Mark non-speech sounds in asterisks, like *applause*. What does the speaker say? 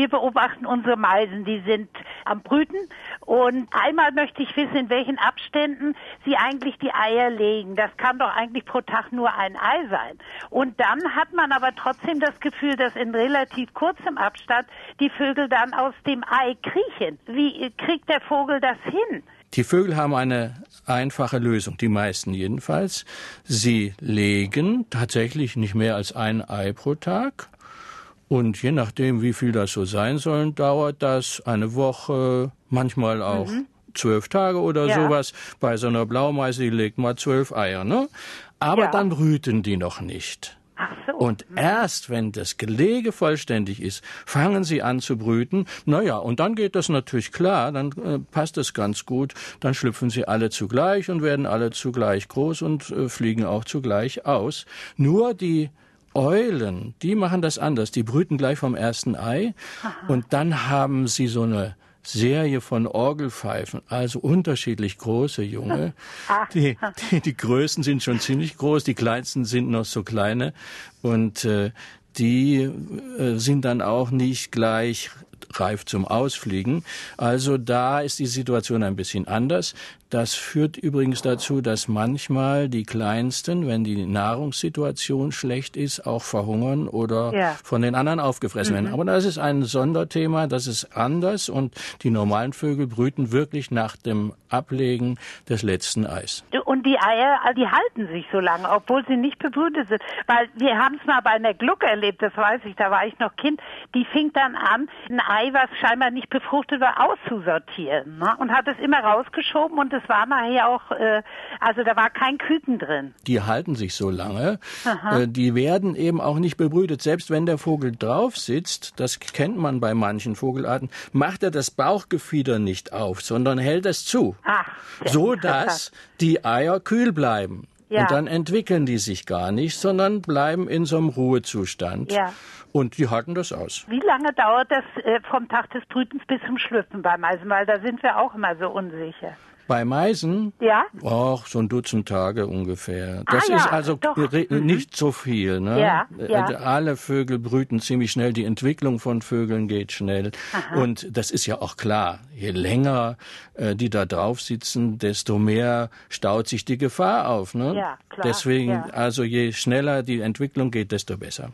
wir beobachten unsere Meisen, die sind am Brüten und einmal möchte ich wissen, in welchen Abständen sie eigentlich die Eier legen. Das kann doch eigentlich pro Tag nur ein Ei sein. Und dann hat man aber trotzdem das Gefühl, dass in relativ kurzem Abstand die Vögel dann aus dem Ei kriechen. Wie kriegt der Vogel das hin? Die Vögel haben eine einfache Lösung, die meisten jedenfalls. Sie legen tatsächlich nicht mehr als ein Ei pro Tag. Und je nachdem, wie viel das so sein soll, dauert das eine Woche, manchmal auch mhm. zwölf Tage oder ja. sowas. Bei so einer Blaumeise, die legt mal zwölf Eier, ne? Aber ja. dann brüten die noch nicht. Ach so. Und erst wenn das Gelege vollständig ist, fangen sie an zu brüten. Naja, und dann geht das natürlich klar, dann äh, passt es ganz gut. Dann schlüpfen sie alle zugleich und werden alle zugleich groß und äh, fliegen auch zugleich aus. Nur die Eulen, die machen das anders. Die brüten gleich vom ersten Ei Aha. und dann haben sie so eine Serie von Orgelpfeifen, also unterschiedlich große Junge. *laughs* Die, die, die Größten sind schon ziemlich groß, die kleinsten sind noch so kleine und äh, die äh, sind dann auch nicht gleich reif zum Ausfliegen. Also da ist die Situation ein bisschen anders. Das führt übrigens dazu, dass manchmal die Kleinsten, wenn die Nahrungssituation schlecht ist, auch verhungern oder ja. von den anderen aufgefressen mhm. werden. Aber das ist ein Sonderthema, das ist anders und die normalen Vögel brüten wirklich nach dem Ablegen des letzten Eis. Und die Eier, die halten sich so lange, obwohl sie nicht bebrütet sind. Weil wir haben es mal bei einer Gluck erlebt, das weiß ich, da war ich noch Kind, die fing dann an, ein Ei, was scheinbar nicht befruchtet war, auszusortieren. Ne? Und hat es immer rausgeschoben und es war nachher auch, äh, also da war kein Küken drin. Die halten sich so lange. Äh, die werden eben auch nicht bebrütet. Selbst wenn der Vogel drauf sitzt, das kennt man bei manchen Vogelarten, macht er das Bauchgefieder nicht auf, sondern hält es zu. Ach, so dass die Eier kühl bleiben. Ja. Und dann entwickeln die sich gar nicht, sondern bleiben in so einem Ruhezustand. Ja. Und die halten das aus. Wie lange dauert das äh, vom Tag des Brütens bis zum Schlüpfen beim Eisen? Weil da sind wir auch immer so unsicher. Bei Meisen? Ja. Och, so ein Dutzend Tage ungefähr. Das ah, ja, ist also. Mhm. nicht so viel. Ne? Ja, ja. Alle Vögel brüten ziemlich schnell. Die Entwicklung von Vögeln geht schnell. Aha. Und das ist ja auch klar. Je länger äh, die da drauf sitzen, desto mehr staut sich die Gefahr auf. Ne? Ja, klar. Deswegen, ja. also je schneller die Entwicklung geht, desto besser.